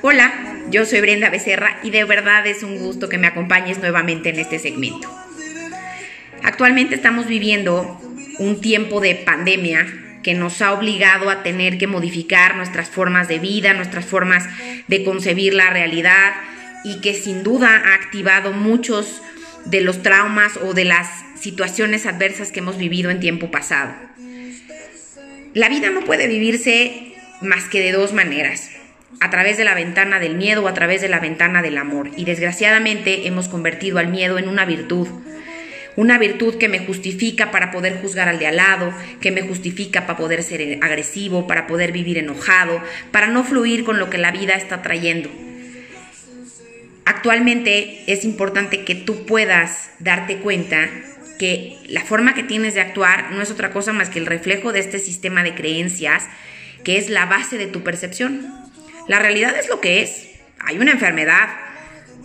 Hola, yo soy Brenda Becerra y de verdad es un gusto que me acompañes nuevamente en este segmento. Actualmente estamos viviendo un tiempo de pandemia que nos ha obligado a tener que modificar nuestras formas de vida, nuestras formas de concebir la realidad y que sin duda ha activado muchos de los traumas o de las situaciones adversas que hemos vivido en tiempo pasado. La vida no puede vivirse más que de dos maneras, a través de la ventana del miedo o a través de la ventana del amor. Y desgraciadamente hemos convertido al miedo en una virtud, una virtud que me justifica para poder juzgar al de al lado, que me justifica para poder ser agresivo, para poder vivir enojado, para no fluir con lo que la vida está trayendo. Actualmente es importante que tú puedas darte cuenta que la forma que tienes de actuar no es otra cosa más que el reflejo de este sistema de creencias que es la base de tu percepción. La realidad es lo que es. Hay una enfermedad,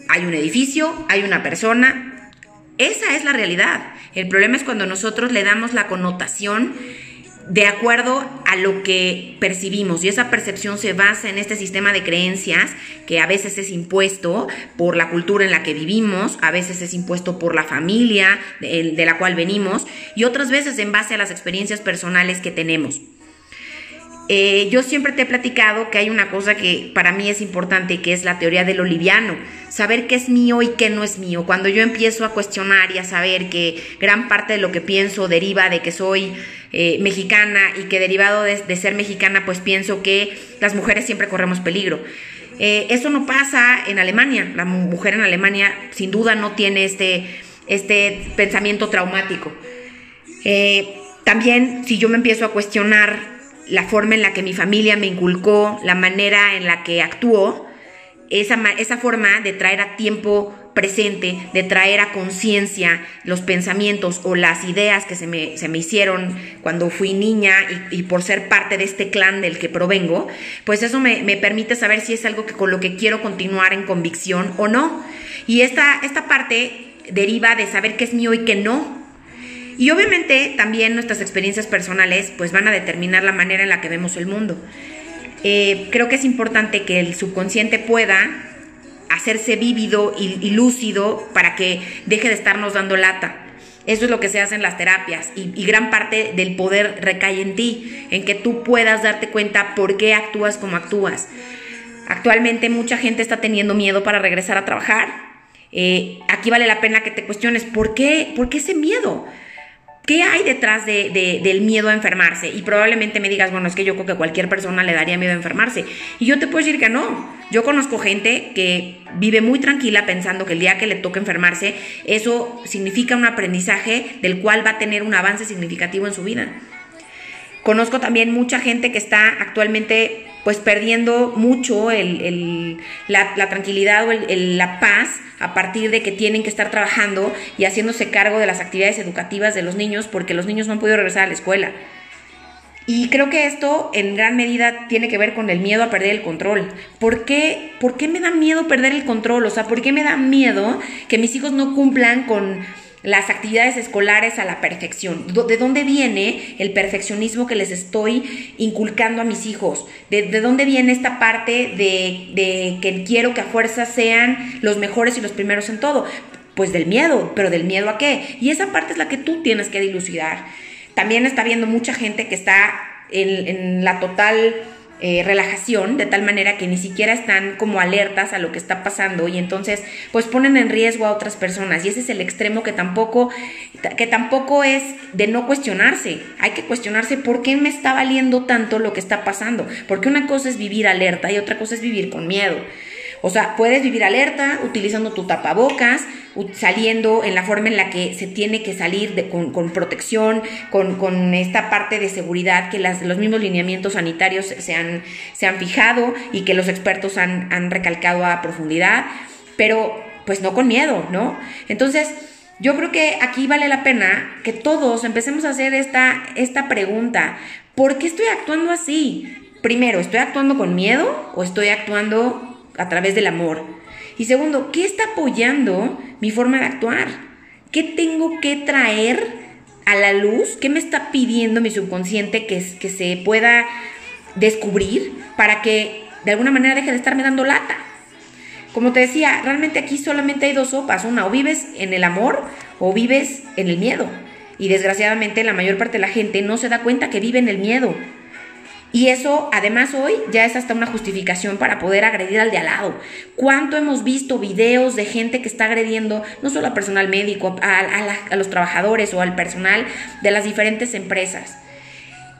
hay un edificio, hay una persona. Esa es la realidad. El problema es cuando nosotros le damos la connotación de acuerdo a lo que percibimos y esa percepción se basa en este sistema de creencias que a veces es impuesto por la cultura en la que vivimos, a veces es impuesto por la familia de, la cual venimos y otras veces en base a las experiencias personales que tenemos. Eh, yo siempre te he platicado que hay una cosa que para mí es importante, que es la teoría de lo liviano, saber qué es mío y qué no es mío. Cuando yo empiezo a cuestionar y a saber que gran parte de lo que pienso deriva de que soy eh, mexicana y que derivado de, ser mexicana, pues pienso que las mujeres siempre corremos peligro. Eh, eso no pasa en Alemania. La mujer en Alemania sin duda no tiene este, este pensamiento traumático. también si yo me empiezo a cuestionar la forma en la que mi familia me inculcó, la manera en la que actuó, esa, esa forma de traer a tiempo presente, de traer a conciencia los pensamientos o las ideas que se me, se me hicieron cuando fui niña y, por ser parte de este clan del que provengo, pues eso me, me, permite saber si es algo que con lo que quiero continuar en convicción o no. Y esta, esta parte deriva de saber qué es mío y qué no, y obviamente también nuestras experiencias personales pues van a determinar la manera en la que vemos el mundo. Eh, creo que es importante que el subconsciente pueda hacerse vívido y, lúcido para que deje de estarnos dando lata. Eso es lo que se hace en las terapias y, gran parte del poder recae en ti, en que tú puedas darte cuenta por qué actúas como actúas. Actualmente mucha gente está teniendo miedo para regresar a trabajar. Eh, aquí vale la pena que te cuestiones, ¿por qué, ¿por qué ese miedo? ¿Qué hay detrás de, del miedo a enfermarse? Y probablemente me digas, bueno, es que yo creo que cualquier persona le daría miedo a enfermarse. Y yo te puedo decir que no. Yo conozco gente que vive muy tranquila pensando que el día que le toque enfermarse, eso significa un aprendizaje del cual va a tener un avance significativo en su vida. Conozco también mucha gente que está actualmente pues perdiendo mucho el, la, tranquilidad o la paz a partir de que tienen que estar trabajando y haciéndose cargo de las actividades educativas de los niños porque los niños no han podido regresar a la escuela. Y creo que esto en gran medida tiene que ver con el miedo a perder el control. ¿Por qué, ¿Por qué me da miedo perder el control? O sea, ¿por qué me da miedo que mis hijos no cumplan con las actividades escolares a la perfección. ¿De dónde viene el perfeccionismo que les estoy inculcando a mis hijos? ¿De, dónde viene esta parte de, que quiero que a fuerza sean los mejores y los primeros en todo? Pues del miedo, pero del miedo a qué? Y esa parte es la que tú tienes que dilucidar. También está viendo mucha gente que está en, en la total eh, relajación, de tal manera que ni siquiera están como alertas a lo que está pasando y entonces pues ponen en riesgo a otras personas. Y ese es el extremo que tampoco, que tampoco es de no cuestionarse, hay que cuestionarse por qué me está valiendo tanto lo que está pasando, porque una cosa es vivir alerta y otra cosa es vivir con miedo. O sea, puedes vivir alerta utilizando tu tapabocas, saliendo en la forma en la que se tiene que salir con, protección, con, esta parte de seguridad que las, los mismos lineamientos sanitarios se han, se han fijado y que los expertos han, han recalcado a profundidad, pero pues no con miedo, ¿no? Entonces, yo creo que aquí vale la pena que todos empecemos a hacer esta, esta pregunta. ¿Por qué estoy actuando así? Primero, ¿estoy actuando con miedo o estoy actuando a través del amor. Y segundo, ¿qué está apoyando mi forma de actuar? ¿Qué tengo que traer a la luz? ¿Qué me está pidiendo mi subconsciente que, se pueda descubrir para que de alguna manera deje de estarme dando lata. Como te decía, realmente aquí solamente hay dos sopas, una o vives en el amor o vives en el miedo. Y desgraciadamente la mayor parte de la gente no se da cuenta que vive en el miedo. Y eso, además, hoy ya es hasta una justificación para poder agredir al de al lado. ¿Cuánto hemos visto videos de gente que está agrediendo no solo al personal médico, a, los trabajadores o al personal de las diferentes empresas?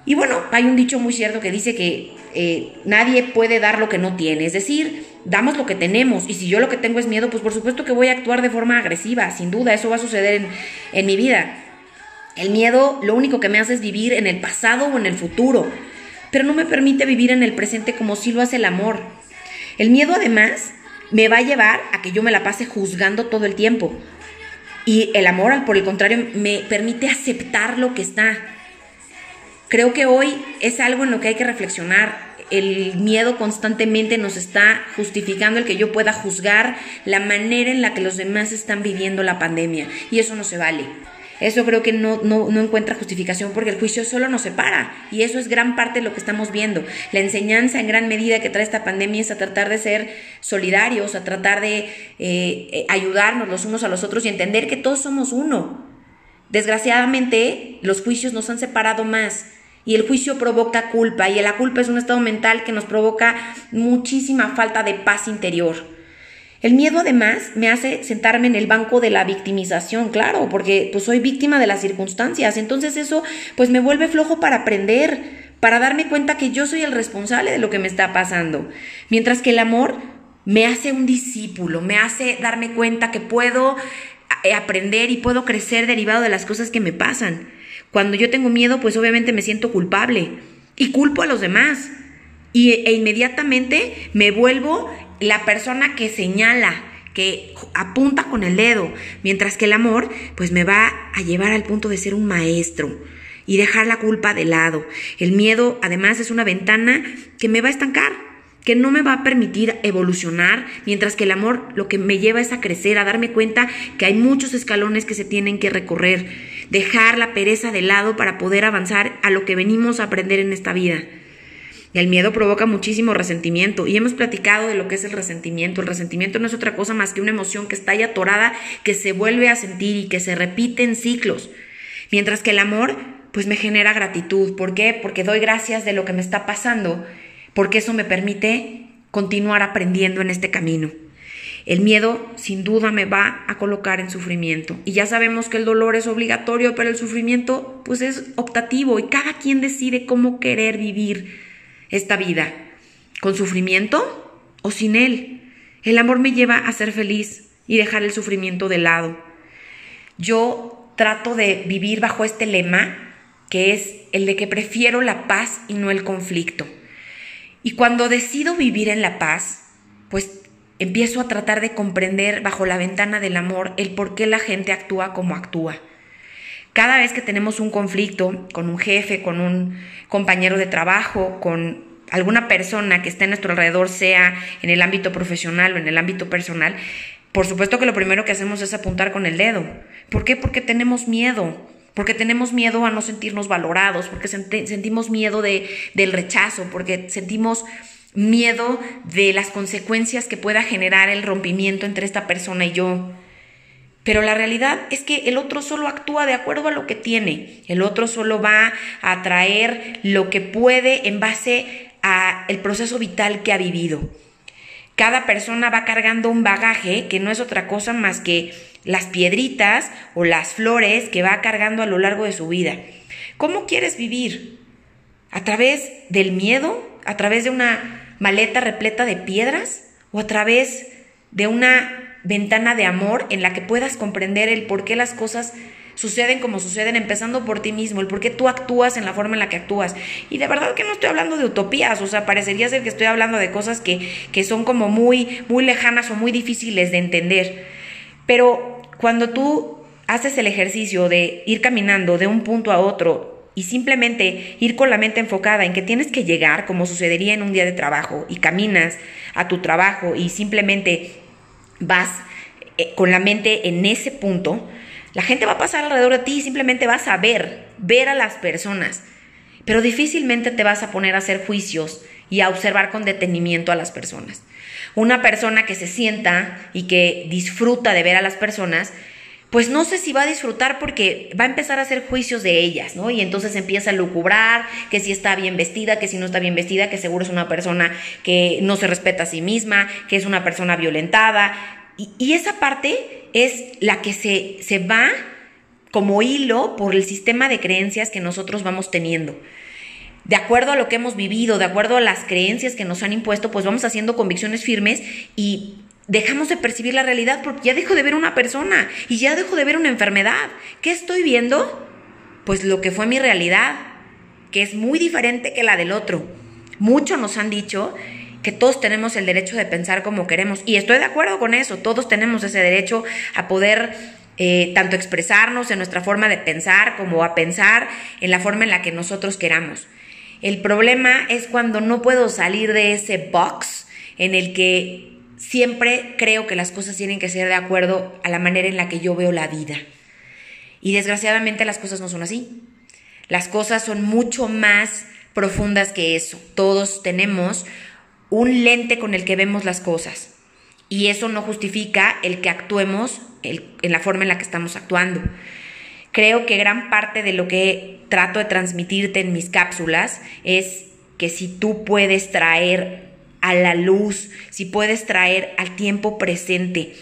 Y bueno, hay un dicho muy cierto que dice que eh, nadie puede dar lo que no tiene. Es decir, damos lo que tenemos. Y si yo lo que tengo es miedo, pues por supuesto que voy a actuar de forma agresiva. Sin duda, eso va a suceder en mi vida. El miedo lo único que me hace es vivir en el pasado o en el futuro pero no me permite vivir en el presente como si lo hace el amor. El miedo además me va a llevar a que yo me la pase juzgando todo el tiempo. Y el amor, por el contrario, me permite aceptar lo que está. Creo que hoy es algo en lo que hay que reflexionar. El miedo constantemente nos está justificando el que yo pueda juzgar la manera en la que los demás están viviendo la pandemia. Y eso no se vale. Eso creo que no, no, encuentra justificación porque el juicio solo nos separa y eso es gran parte de lo que estamos viendo. La enseñanza en gran medida que trae esta pandemia es a tratar de ser solidarios, a tratar de eh, eh, ayudarnos los unos a los otros y entender que todos somos uno. Desgraciadamente, los juicios nos han separado más. Y el juicio provoca culpa y la culpa es un estado mental que nos provoca muchísima falta de paz interior. El miedo además me hace sentarme en el banco de la victimización, claro, porque pues soy víctima de las circunstancias, entonces eso pues me vuelve flojo para aprender, para darme cuenta que yo soy el responsable de lo que me está pasando. Mientras que el amor me hace un discípulo, me hace darme cuenta que puedo eh, aprender y puedo crecer derivado de las cosas que me pasan. Cuando yo tengo miedo, pues obviamente me siento culpable y culpo a los demás. Y, e inmediatamente me vuelvo la persona que señala, que apunta con el dedo, mientras que el amor pues me va a llevar al punto de ser un maestro y dejar la culpa de lado. El miedo además es una ventana que me va a estancar, que no me va a permitir evolucionar, mientras que el amor lo que me lleva es a crecer, a darme cuenta que hay muchos escalones que se tienen que recorrer, dejar la pereza de lado para poder avanzar a lo que venimos a aprender en esta vida. El miedo provoca muchísimo resentimiento y hemos platicado de lo que es el resentimiento. El resentimiento no es otra cosa más que una emoción que está ahí atorada, que se vuelve a sentir y que se repite en ciclos. Mientras que el amor, pues me genera gratitud. ¿Por qué? Porque doy gracias de lo que me está pasando, porque eso me permite continuar aprendiendo en este camino. El miedo sin duda me va a colocar en sufrimiento. Y ya sabemos que el dolor es obligatorio, pero el sufrimiento pues es optativo y cada quien decide cómo querer vivir esta vida? ¿Con sufrimiento o sin él? El amor me lleva a ser feliz y dejar el sufrimiento de lado. Yo trato de vivir bajo este lema que es el de que prefiero la paz y no el conflicto. Y cuando decido vivir en la paz, pues empiezo a tratar de comprender bajo la ventana del amor el por qué la gente actúa como actúa. Cada vez que tenemos un conflicto con un jefe, con un compañero de trabajo, con alguna persona que esté en nuestro alrededor, sea en el ámbito profesional o en el ámbito personal, por supuesto que lo primero que hacemos es apuntar con el dedo. ¿Por qué? Porque tenemos miedo. Porque tenemos miedo a no sentirnos valorados, porque sentimos miedo de, del rechazo, porque sentimos miedo de las consecuencias que pueda generar el rompimiento entre esta persona y yo. Pero la realidad es que el otro solo actúa de acuerdo a lo que tiene. El otro solo va a traer lo que puede en base a el proceso vital que ha vivido. Cada persona va cargando un bagaje que no es otra cosa más que las piedritas o las flores que va cargando a lo largo de su vida. ¿Cómo quieres vivir? ¿A través del miedo? ¿A través de una maleta repleta de piedras? ¿O a través de una ventana de amor en la que puedas comprender el por qué las cosas suceden como suceden, empezando por ti mismo, el por qué tú actúas en la forma en la que actúas. Y de verdad que no estoy hablando de utopías, o sea, parecería ser que estoy hablando de cosas que, que son como muy, muy lejanas o muy difíciles de entender. Pero cuando tú haces el ejercicio de ir caminando de un punto a otro y simplemente ir con la mente enfocada en que tienes que llegar, como sucedería en un día de trabajo, y caminas a tu trabajo y simplemente vas eh, con la mente en ese punto, la gente va a pasar alrededor de ti y simplemente vas a ver, ver a las personas. pero difícilmente te vas a poner a hacer juicios y a observar con detenimiento a las personas. Una persona que se sienta y que disfruta de ver a las personas, pues no sé si va a disfrutar porque va a empezar a hacer juicios de ellas, ¿no? Y entonces empieza a lucubrar que si está bien vestida, que si no está bien vestida, que seguro es una persona que no se respeta a sí misma, que es una persona violentada. Y, esa parte es la que se, se va como hilo por el sistema de creencias que nosotros vamos teniendo de acuerdo a lo que hemos vivido, de acuerdo a las creencias que nos han impuesto, pues vamos haciendo convicciones firmes y dejamos de percibir la realidad porque ya dejo de ver una persona y ya dejo de ver una enfermedad. ¿Qué estoy viendo? Pues lo que fue mi realidad, que es muy diferente que la del otro. Muchos nos han dicho que todos tenemos el derecho de pensar como queremos y estoy de acuerdo con eso, todos tenemos ese derecho a poder eh, tanto expresarnos en nuestra forma de pensar como a pensar en la forma en la que nosotros queramos. El problema es cuando no puedo salir de ese box en el que siempre creo que las cosas tienen que ser de acuerdo a la manera en la que yo veo la vida. Y desgraciadamente las cosas no son así. Las cosas son mucho más profundas que eso. Todos tenemos un lente con el que vemos las cosas. Y eso no justifica el que actuemos en la forma en la que estamos actuando. Creo que gran parte de lo que trato de transmitirte en mis cápsulas es que si tú puedes traer a la luz, si puedes traer al tiempo presente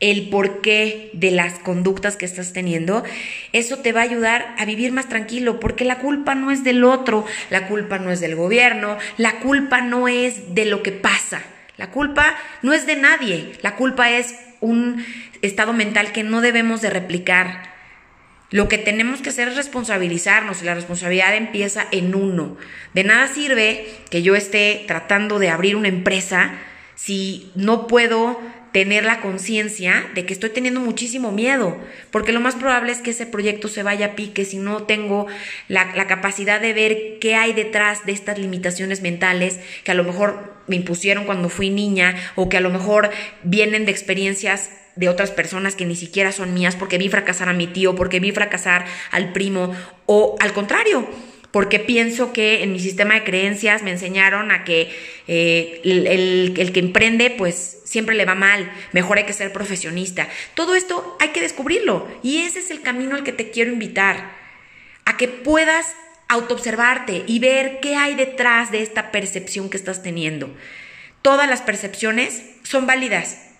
el porqué de las conductas que estás teniendo, eso te va a ayudar a vivir más tranquilo, porque la culpa no es del otro, la culpa no es del gobierno, la culpa no es de lo que pasa, la culpa no es de nadie, la culpa es un estado mental que no debemos de replicar. Lo que tenemos que hacer es responsabilizarnos y la responsabilidad empieza en uno. De nada sirve que yo esté tratando de abrir una empresa si no puedo tener la conciencia de que estoy teniendo muchísimo miedo, porque lo más probable es que ese proyecto se vaya a pique si no tengo la, la, capacidad de ver qué hay detrás de estas limitaciones mentales que a lo mejor me impusieron cuando fui niña o que a lo mejor vienen de experiencias de otras personas que ni siquiera son mías porque vi fracasar a mi tío, porque vi fracasar al primo o al contrario, porque pienso que en mi sistema de creencias me enseñaron a que eh, el, el, que emprende pues siempre le va mal, mejor hay que ser profesionista. Todo esto hay que descubrirlo y ese es el camino al que te quiero invitar, a que puedas autoobservarte y ver qué hay detrás de esta percepción que estás teniendo. Todas las percepciones son válidas,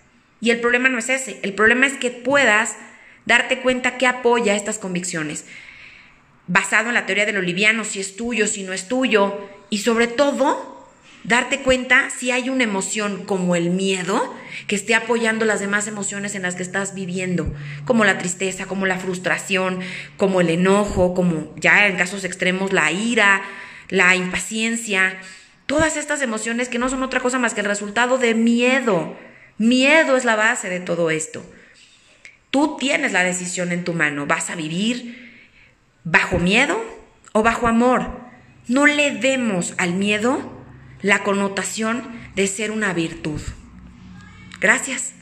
y el problema no es ese, el problema es que puedas darte cuenta que apoya estas convicciones, basado en la teoría del oliviano, si es tuyo, si no es tuyo, y sobre todo, darte cuenta si hay una emoción como el miedo que esté apoyando las demás emociones en las que estás viviendo, como la tristeza, como la frustración, como el enojo, como ya en casos extremos la ira, la impaciencia, todas estas emociones que no son otra cosa más que el resultado de miedo Miedo es la base de todo esto. Tú tienes la decisión en tu mano. ¿Vas a vivir bajo miedo o bajo amor? No le demos al miedo la connotación de ser una virtud. Gracias.